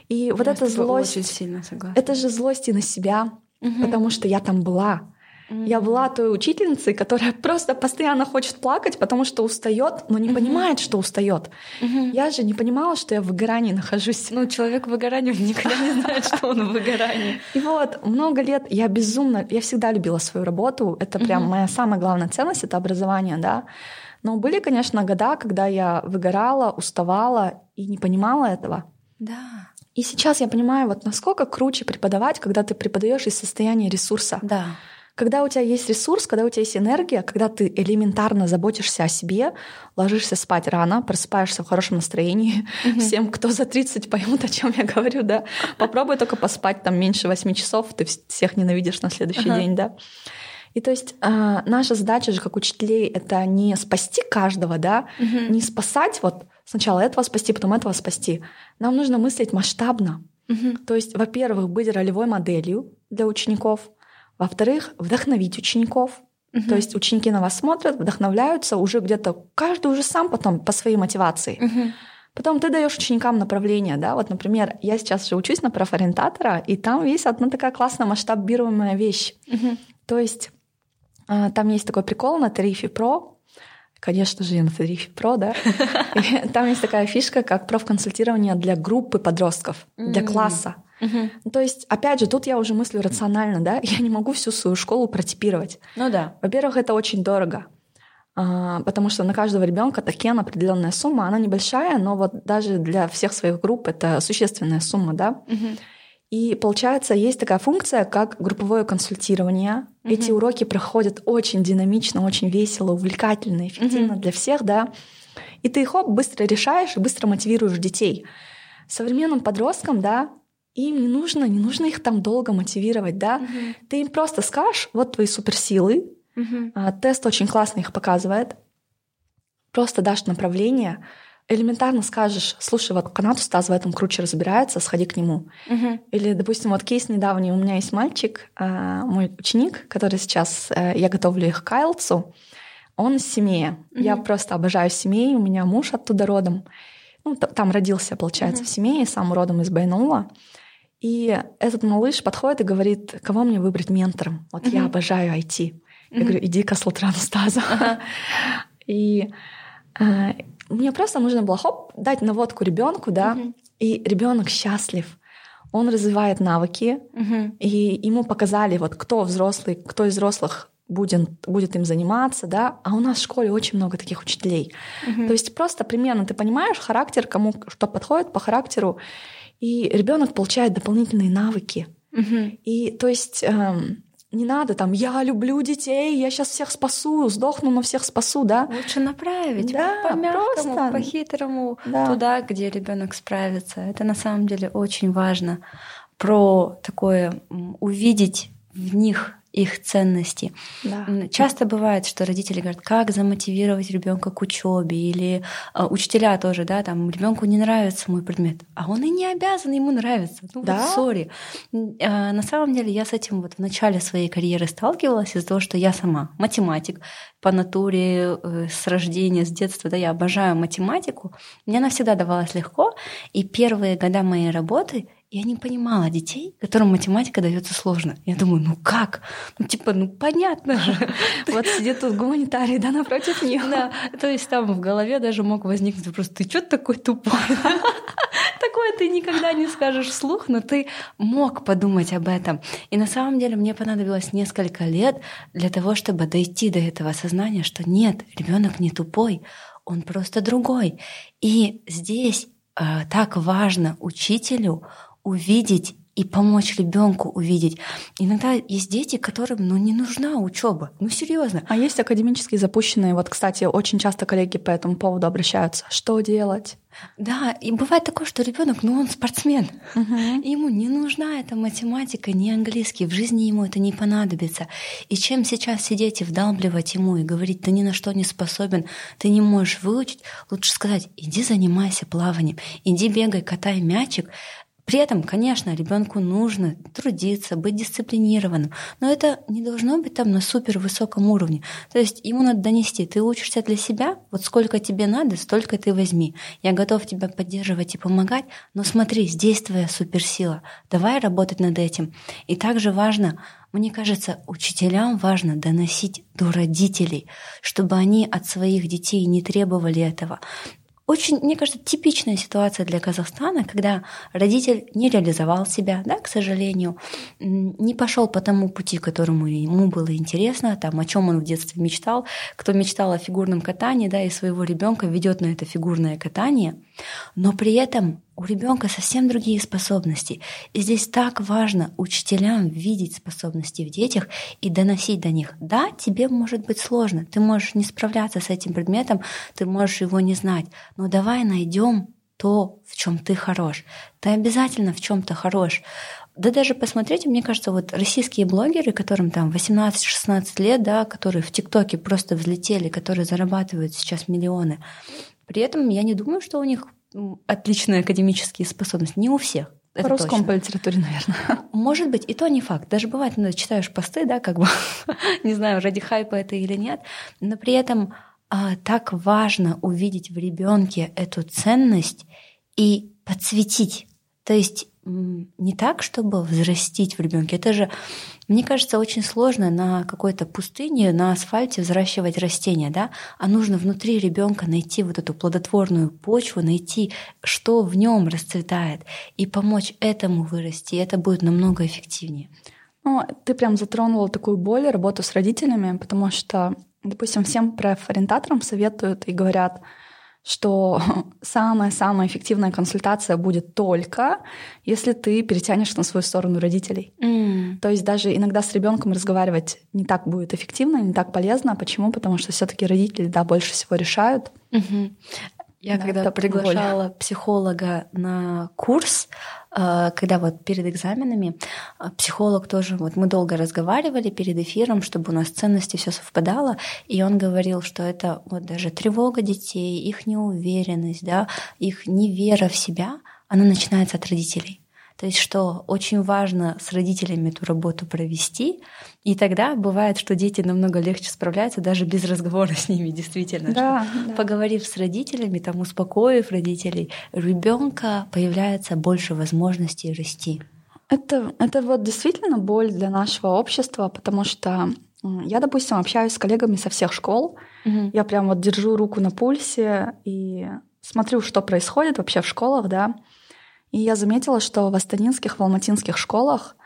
И вот эта злость... Очень сильно согласна. Это же злость и на себя, потому что я там была. Mm-hmm. Я была той учительницей, которая просто постоянно хочет плакать, потому что устает, но не mm-hmm. понимает, что устает. Mm-hmm. Я же не понимала, что я в выгорании нахожусь. Ну, человек в выгорании никогда не знает, что он в выгорании. И вот много лет я безумно, я всегда любила свою работу. Это прям моя самая главная ценность, это образование, да. Но были, конечно, года, когда я выгорала, уставала и не понимала этого. Да. И сейчас я понимаю, вот насколько круче преподавать, когда ты преподаешь из состояния ресурса. Да. Когда у тебя есть ресурс, когда у тебя есть энергия, когда ты элементарно заботишься о себе, ложишься спать рано, просыпаешься в хорошем настроении. Mm-hmm. Всем, кто за 30 поймут, о чем я говорю, да. Попробуй только поспать там меньше 8 часов, ты всех ненавидишь на следующий uh-huh. день, да. И то есть э, наша задача же как учителей это не спасти каждого, да, угу. не спасать вот сначала этого спасти, потом этого спасти. Нам нужно мыслить масштабно. Угу. То есть, во-первых, быть ролевой моделью для учеников. Во-вторых, вдохновить учеников. Угу. То есть ученики на вас смотрят, вдохновляются уже где-то каждый уже сам потом по своей мотивации. Угу. Потом ты даешь ученикам направление, да, вот, например, я сейчас же учусь на профориентатора, и там есть одна такая классная масштабируемая вещь. Угу. То есть а, там есть такой прикол на тарифе про, конечно же, я на тарифе про, да, там есть такая фишка, как профконсультирование для группы подростков, для класса. Угу. То есть, опять же, тут я уже мыслю рационально, да, я не могу всю свою школу протипировать. Ну да. Во-первых, это очень дорого. А, потому что на каждого ребенка такен определенная сумма, она небольшая, но вот даже для всех своих групп это существенная сумма, да. Угу. И получается, есть такая функция, как групповое консультирование. Угу. Эти уроки проходят очень динамично, очень весело, увлекательно, эффективно угу. для всех, да. И ты их быстро решаешь и быстро мотивируешь детей. Современным подросткам, да, им не нужно, не нужно их там долго мотивировать, да. Угу. Ты им просто скажешь, вот твои суперсилы, угу. тест очень классно их показывает, просто дашь направление, элементарно скажешь, слушай, вот канат Стас в этом круче разбирается, сходи к нему. Мгм. Или, допустим, вот кейс недавний, у меня есть мальчик, а, мой ученик, который сейчас, э, я готовлю их к IELTS, он из семьи. Я Мгм. просто обожаю семей, у меня муж оттуда родом. Ну, там родился, получается, Мгм. в семье, сам родом из Байнула. И этот малыш подходит и говорит, кого мне выбрать ментором? Вот я Мгм. обожаю IT. Я говорю, иди к Аслатрану Стазу. Ага. И мне просто нужно было хоп, дать наводку ребенку, да, Мгм. и ребенок счастлив. Он развивает навыки, Мгм. и ему показали, вот кто взрослый, кто из взрослых будет, будет им заниматься, да, а у нас в школе очень много таких учителей. Мгм. То есть просто примерно ты понимаешь характер, кому что подходит по характеру, и ребенок получает дополнительные навыки. Мгм. И то есть эм, не надо там, я люблю детей, я сейчас всех спасу, сдохну, но всех спасу, да. Лучше направить Да, по мягкому, просто. по-хитрому Да. туда, где ребенок справится. Это на самом деле очень важно. Про такое увидеть в них их ценности. Да. Часто бывает, что родители говорят, как замотивировать ребенка к учебе, или а, учителя тоже, да, там ребенку не нравится мой предмет, а он и не обязан ему нравиться. Ну Да. вот, сори. А, На самом деле я с этим вот в начале своей карьеры сталкивалась из-за того, что я сама математик по натуре э, с рождения, с детства, да, я обожаю математику. Мне она всегда давалась легко, и первые года моей работы я не понимала детей, которым математика дается сложно. Я думаю, ну как? Ну типа, ну понятно же. Вот сидит тут гуманитарий, да, напротив них. Да, то есть там в голове даже мог возникнуть вопрос, ты что такой тупой? Такое ты никогда не скажешь вслух, но ты мог подумать об этом. И на самом деле мне понадобилось несколько лет для того, чтобы дойти до этого осознания, что нет, ребенок не тупой, он просто другой. И здесь э, так важно учителю увидеть и помочь ребенку увидеть. Иногда есть дети, которым ну, не нужна учеба. Ну, серьезно. А есть академические запущенные, вот, кстати, очень часто коллеги по этому поводу обращаются. Что делать? Да, и бывает такое, что ребенок, ну он спортсмен, и ему не нужна эта математика, не английский, в жизни ему это не понадобится. И чем сейчас сидеть и вдалбливать ему и говорить, ты ни на что не способен, ты не можешь выучить, лучше сказать, иди занимайся плаванием, иди бегай, катай мячик, при этом, конечно, ребенку нужно трудиться, быть дисциплинированным, но это не должно быть там на супер высоком уровне. То есть ему надо донести, ты учишься для себя, вот сколько тебе надо, столько ты возьми. Я готов тебя поддерживать и помогать, но смотри, здесь твоя суперсила, давай работать над этим. И также важно, мне кажется, учителям важно доносить до родителей, чтобы они от своих детей не требовали этого. Очень, мне кажется, типичная ситуация для Казахстана, когда родитель не реализовал себя, да, к сожалению, не пошел по тому пути, которому ему было интересно, там, о чем он в детстве мечтал. Кто мечтал о фигурном катании, да, и своего ребенка ведет на это фигурное катание, но при этом у ребенка совсем другие способности. И здесь так важно учителям видеть способности в детях и доносить до них. Да, тебе может быть сложно, ты можешь не справляться с этим предметом, ты можешь его не знать, но давай найдем то, в чем ты хорош. Ты обязательно в чем-то хорош. Да даже посмотрите, мне кажется, вот российские блогеры, которым там 18-16 лет, да, которые в ТикТоке просто взлетели, которые зарабатывают сейчас миллионы. При этом я не думаю, что у них отличные академические способности. Не у всех. это По русскому, по литературе, наверное. Может быть, и то не факт. Даже бывает, иногда читаешь посты, да, как бы, не знаю, ради хайпа это или нет, но при этом а, так важно увидеть в ребенке эту ценность и подсветить. То есть не так, чтобы взрастить в ребенке. Это же, мне кажется, очень сложно на какой-то пустыне, на асфальте взращивать растения, да, а нужно внутри ребенка найти вот эту плодотворную почву, найти, что в нем расцветает, и помочь этому вырасти. И это будет намного эффективнее. Ну, ты прям затронула такую боль, работу с родителями, потому что, допустим, всем профориентаторам советуют и говорят, что самая-самая эффективная консультация будет только, если ты перетянешь на свою сторону родителей. То есть даже иногда с ребенком разговаривать не так будет эффективно, не так полезно. Почему? Потому что все-таки родители, да, больше всего решают. Мгм. Я да, когда приглашала боль. психолога на курс, когда вот перед экзаменами э, психолог тоже, вот мы долго разговаривали перед эфиром, чтобы у нас ценности все совпадало, и он говорил, что это вот даже тревога детей, их неуверенность, да, их невера в себя, она начинается от родителей. То есть, что очень важно с родителями эту работу провести, и тогда бывает, что дети намного легче справляются даже без разговора с ними, действительно. Да, да. Поговорив с родителями, там успокоив родителей, ребенка появляется больше возможностей расти. Это, это вот действительно боль для нашего общества, потому что я, допустим, общаюсь с коллегами со всех школ. Угу. Я прям вот держу руку на пульсе и смотрю, что происходит вообще в школах, да. И я заметила, что в астанинских, в алматинских школах,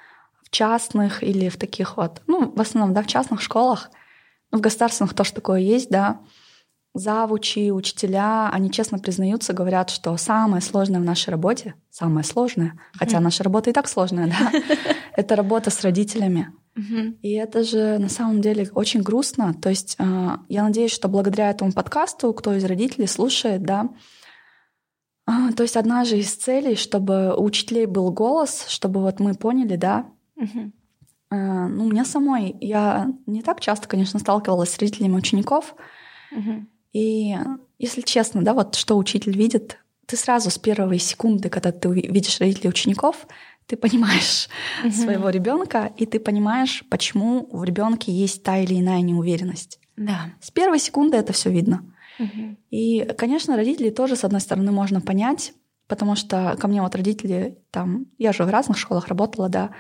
в частных или в таких вот, ну, в основном, да, в частных школах, ну, в государственных тоже такое есть, да, завучи, учителя, они честно признаются, говорят, что самое сложное в нашей работе, самое сложное, хотя наша работа и так сложная, да, это работа с родителями. И это же на самом деле очень грустно. То есть э, я надеюсь, что благодаря этому подкасту, кто из родителей слушает, да, а, то есть одна же из целей, чтобы у учителей был голос, чтобы вот мы поняли, да. Угу. А, ну, у меня самой, я не так часто, конечно, сталкивалась с родителями учеников. Угу. И если честно, да, вот что учитель видит, ты сразу с первой секунды, когда ты видишь родителей учеников, ты понимаешь угу. своего ребенка, и ты понимаешь, почему в ребенке есть та или иная неуверенность. Да. С первой секунды это все видно. И, конечно, родителей тоже, с одной стороны, можно понять, потому что ко мне вот родители, там, я же в разных школах работала, да,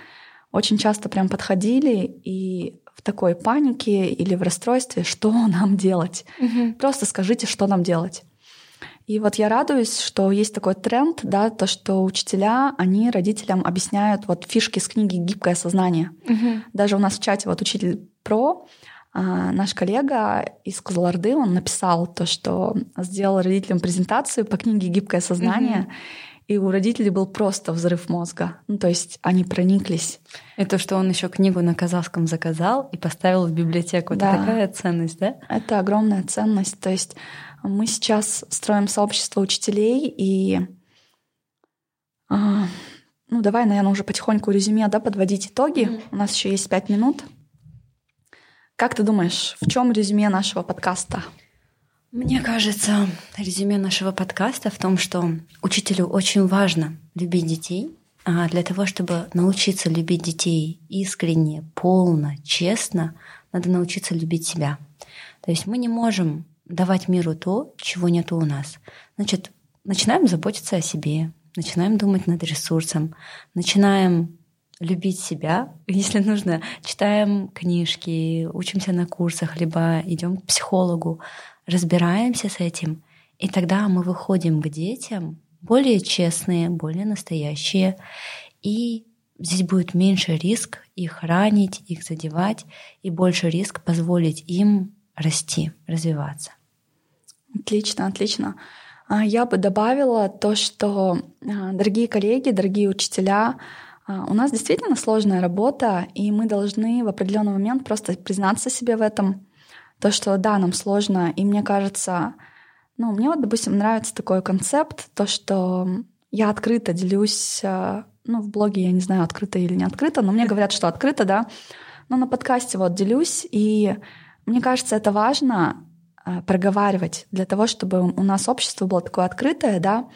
очень часто прям подходили и в такой панике или в расстройстве, что нам делать? Угу. Просто скажите, что нам делать. И вот я радуюсь, что есть такой тренд, да, то, что учителя, они родителям объясняют вот фишки с книги «Гибкое сознание». Угу. Даже у нас в чате вот учитель про, наш коллега из Кузларды, он написал то, что сделал родителям презентацию по книге «Гибкое сознание», mm и у родителей был просто взрыв мозга. Ну, то есть они прониклись. Это что он еще книгу на казахском заказал и поставил в библиотеку. Да. Это такая ценность, да? Это огромная ценность. То есть мы сейчас строим сообщество учителей, и а, ну, давай, наверное, уже потихоньку резюме, да, подводить итоги. Mm-hmm. У нас еще есть пять минут. Как ты думаешь, в чем резюме нашего подкаста? Мне кажется, резюме нашего подкаста в том, что учителю очень важно любить детей, а для того, чтобы научиться любить детей искренне, полно, честно, надо научиться любить себя. То есть мы не можем давать миру то, чего нет у нас. Значит, начинаем заботиться о себе, начинаем думать над ресурсом, начинаем любить себя, если нужно, читаем книжки, учимся на курсах, либо идем к психологу, разбираемся с этим, и тогда мы выходим к детям более честные, более настоящие, и здесь будет меньше риск их ранить, их задевать, и больше риск позволить им расти, развиваться. Отлично, отлично. А я бы добавила то, что, а, дорогие коллеги, дорогие учителя, у нас действительно сложная работа, и мы должны в определенный момент просто признаться себе в этом. То, что да, нам сложно, и мне кажется, ну, мне вот, допустим, нравится такой концепт, то, что я открыто делюсь, а, ну, в блоге я не знаю, открыто или не открыто, но мне говорят, что открыто, да, но на подкасте вот делюсь, и мне кажется, это важно а, проговаривать для того, чтобы у нас общество было такое открытое, да, а,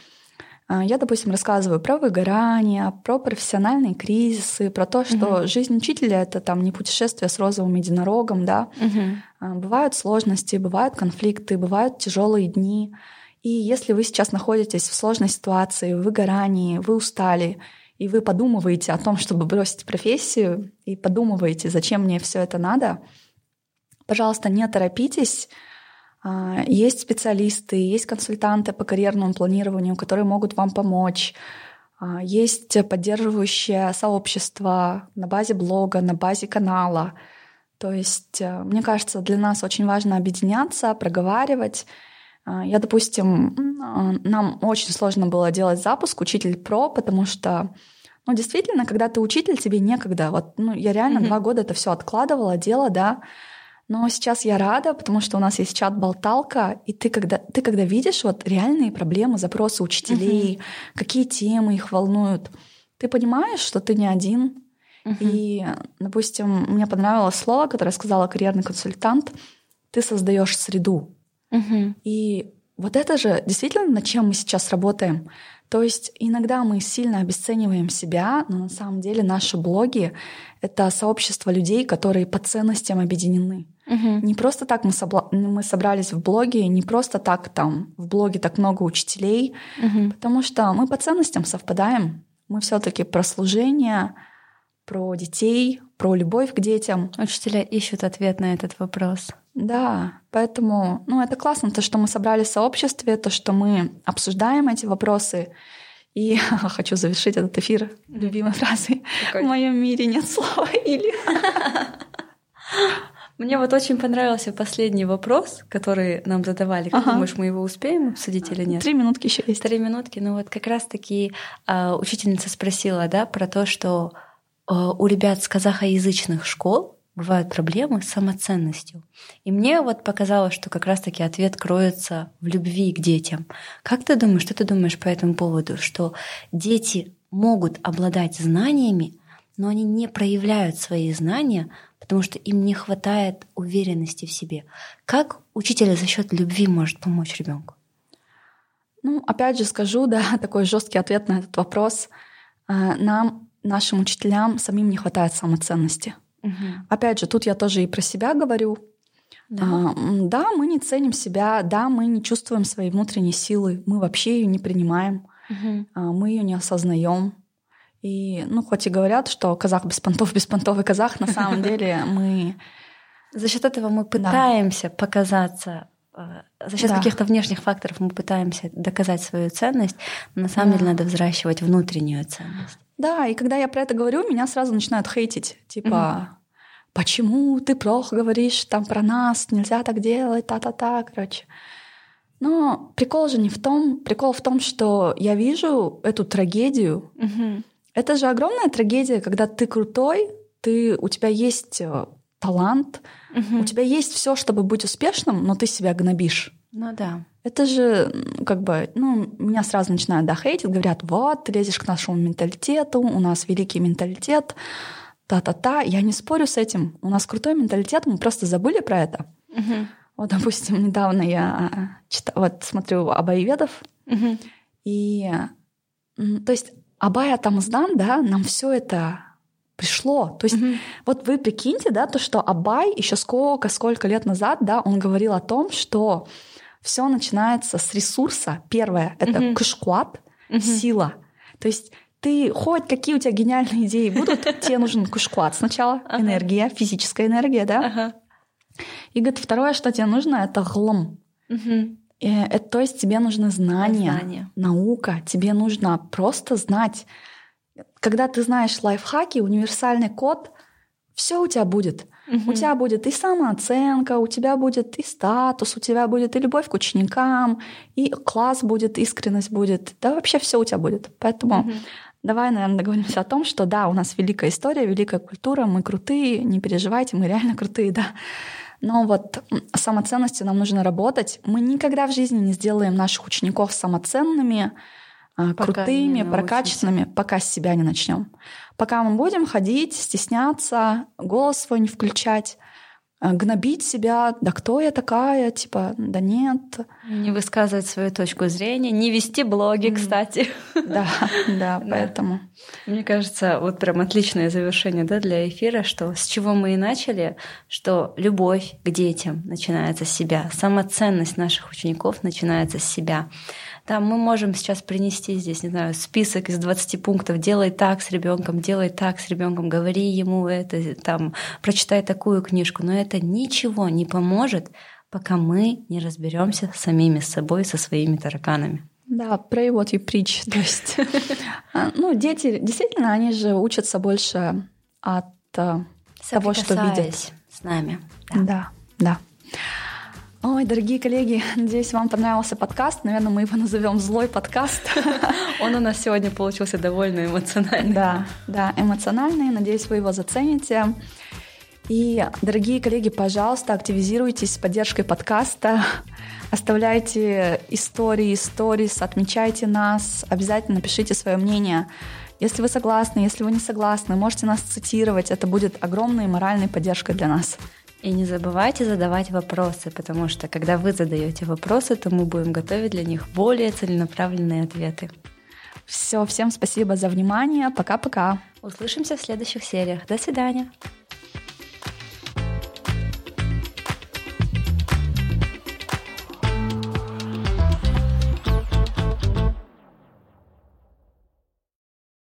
я, допустим, рассказываю про выгорание, про профессиональные кризисы, про то, что угу. жизнь учителя это там не путешествие с розовым единорогом, да. Угу. Бывают сложности, бывают конфликты, бывают тяжелые дни. И если вы сейчас находитесь в сложной ситуации, в выгорании, вы устали, и вы подумываете о том, чтобы бросить профессию, и подумываете, зачем мне все это надо, пожалуйста, не торопитесь а, есть специалисты, есть консультанты по карьерному планированию, которые могут вам помочь. А, есть поддерживающее сообщество на базе блога, на базе канала. То есть, э, мне кажется, для нас очень важно объединяться, проговаривать. А, я, допустим, нам очень сложно было делать запуск Учитель Про, потому что ну, действительно, когда ты учитель, тебе некогда. Вот, ну, я реально mm-hmm. два года это все откладывала, дело, да. Но сейчас я рада, потому что у нас есть чат-болталка, и ты когда, ты когда видишь вот реальные проблемы, запросы учителей, угу. какие темы их волнуют, ты понимаешь, что ты не один. Угу. И, допустим, мне понравилось слово, которое сказала карьерный консультант, ты создаешь среду. Угу. И вот это же действительно, над чем мы сейчас работаем. То есть иногда мы сильно обесцениваем себя, но на самом деле наши блоги — это сообщество людей, которые по ценностям объединены. Угу. Не просто так мы, собла... мы собрались в блоге, не просто так там в блоге так много учителей, угу. потому что мы по ценностям совпадаем. Мы все-таки про служение, про детей, про любовь к детям. Учителя ищут ответ на этот вопрос. Да, поэтому, ну, это классно, то, что мы собрались в сообществе, то, что мы обсуждаем эти вопросы. И хочу завершить этот эфир любимой фразой. В моем мире нет слова или. Мне вот очень понравился последний вопрос, который нам задавали. Как ага. думаешь, мы его успеем обсудить или нет? Три минутки еще есть. Три минутки. Ну вот как раз-таки э, учительница спросила, да, про то, что э, у ребят с казахоязычных школ бывают проблемы с самоценностью. И мне вот показалось, что как раз-таки ответ кроется в любви к детям. Как ты думаешь, что ты думаешь по этому поводу, что дети могут обладать знаниями, но они не проявляют свои знания, потому что им не хватает уверенности в себе. Как учитель за счет любви может помочь ребенку? Ну, опять же скажу, да, такой жесткий ответ на этот вопрос. А, нам, нашим учителям, самим не хватает самоценности. Угу. Опять же, тут я тоже и про себя говорю. Да. А, да, мы не ценим себя, да, мы не чувствуем своей внутренней силы, мы вообще ее не принимаем, угу. а, мы ее не осознаем. И, ну, хоть и говорят, что казах без понтов, беспонтовый казах, на самом деле мы... За счет этого мы пытаемся да. показаться, э, за счет да. каких-то внешних факторов мы пытаемся доказать свою ценность, но на самом да. деле надо взращивать внутреннюю ценность. Да, и когда я про это говорю, меня сразу начинают хейтить. Типа, угу. почему ты плохо говоришь там про нас, нельзя так делать, та-та-та, короче. Но прикол же не в том, прикол в том, что я вижу эту трагедию, угу. Это же огромная трагедия, когда ты крутой, ты, у тебя есть э, талант, угу. у тебя есть все, чтобы быть успешным, но ты себя гнобишь. Ну да. Это же как бы, ну, меня сразу начинают дохейтить, говорят, вот, ты лезешь к нашему менталитету, у нас великий менталитет, та-та-та. Я не спорю с этим. У нас крутой менталитет, мы просто забыли про это. Угу. Вот, допустим, недавно я э, читала, вот смотрю Абайведов, угу. и то есть Абая Тамздан, да, нам все это пришло. То есть mm вот вы прикиньте, да, то, что Абай еще сколько, сколько лет назад, да, он говорил о том, что все начинается с ресурса. Первое — это mm кушкуат, mm сила. То есть ты хоть какие у тебя гениальные идеи будут, тебе нужен кушкуат сначала, энергия, физическая энергия, да. И говорит, второе, что тебе нужно, это глом. Э, это, то есть тебе нужны знания, знания, наука, тебе нужно просто знать. Когда ты знаешь лайфхаки, универсальный код, все у тебя будет. Угу. У тебя будет и самооценка, у тебя будет и статус, у тебя будет и любовь к ученикам, и класс будет, искренность будет. Да вообще все у тебя будет. Поэтому угу. давай, наверное, договоримся о том, что да, у нас великая история, великая культура, мы крутые, не переживайте, мы реально крутые, да. Но вот самоценностью нам нужно работать. Мы никогда в жизни не сделаем наших учеников самоценными, а, пока крутыми, прокачанными, пока с себя не начнем. Пока мы будем ходить, стесняться, голос свой не включать, гнобить себя, да кто я такая, типа, да нет. Не высказывать свою точку зрения, не вести блоги, кстати. Да, да, поэтому. Мне кажется, вот прям отличное завершение да, для эфира, что с чего мы и начали, что любовь к детям начинается с себя, самоценность наших учеников начинается с себя. Там мы можем сейчас принести здесь, не знаю, список из 20 пунктов. Делай так с ребенком, делай так с ребенком, говори ему это, там, прочитай такую книжку. Но это ничего не поможет, пока мы не разберемся самими с собой, со своими тараканами. Да, pray what you preach. То есть, а, ну, дети, действительно, они же учатся больше от э, того, что видят. с нами. Да, да. да. Ой, дорогие коллеги, надеюсь, вам понравился подкаст. Наверное, мы его назовем злой подкаст. Он у нас сегодня получился довольно эмоциональный. Да, да, эмоциональный. Надеюсь, вы его зацените. И, дорогие коллеги, пожалуйста, активизируйтесь с поддержкой подкаста, оставляйте истории, сторис, отмечайте нас, обязательно пишите свое мнение. Если вы согласны, если вы не согласны, можете нас цитировать, это будет огромной моральной поддержкой для нас. И не забывайте задавать вопросы, потому что когда вы задаете вопросы, то мы будем готовить для них более целенаправленные ответы. Все, всем спасибо за внимание. Пока-пока. Услышимся в следующих сериях. До свидания.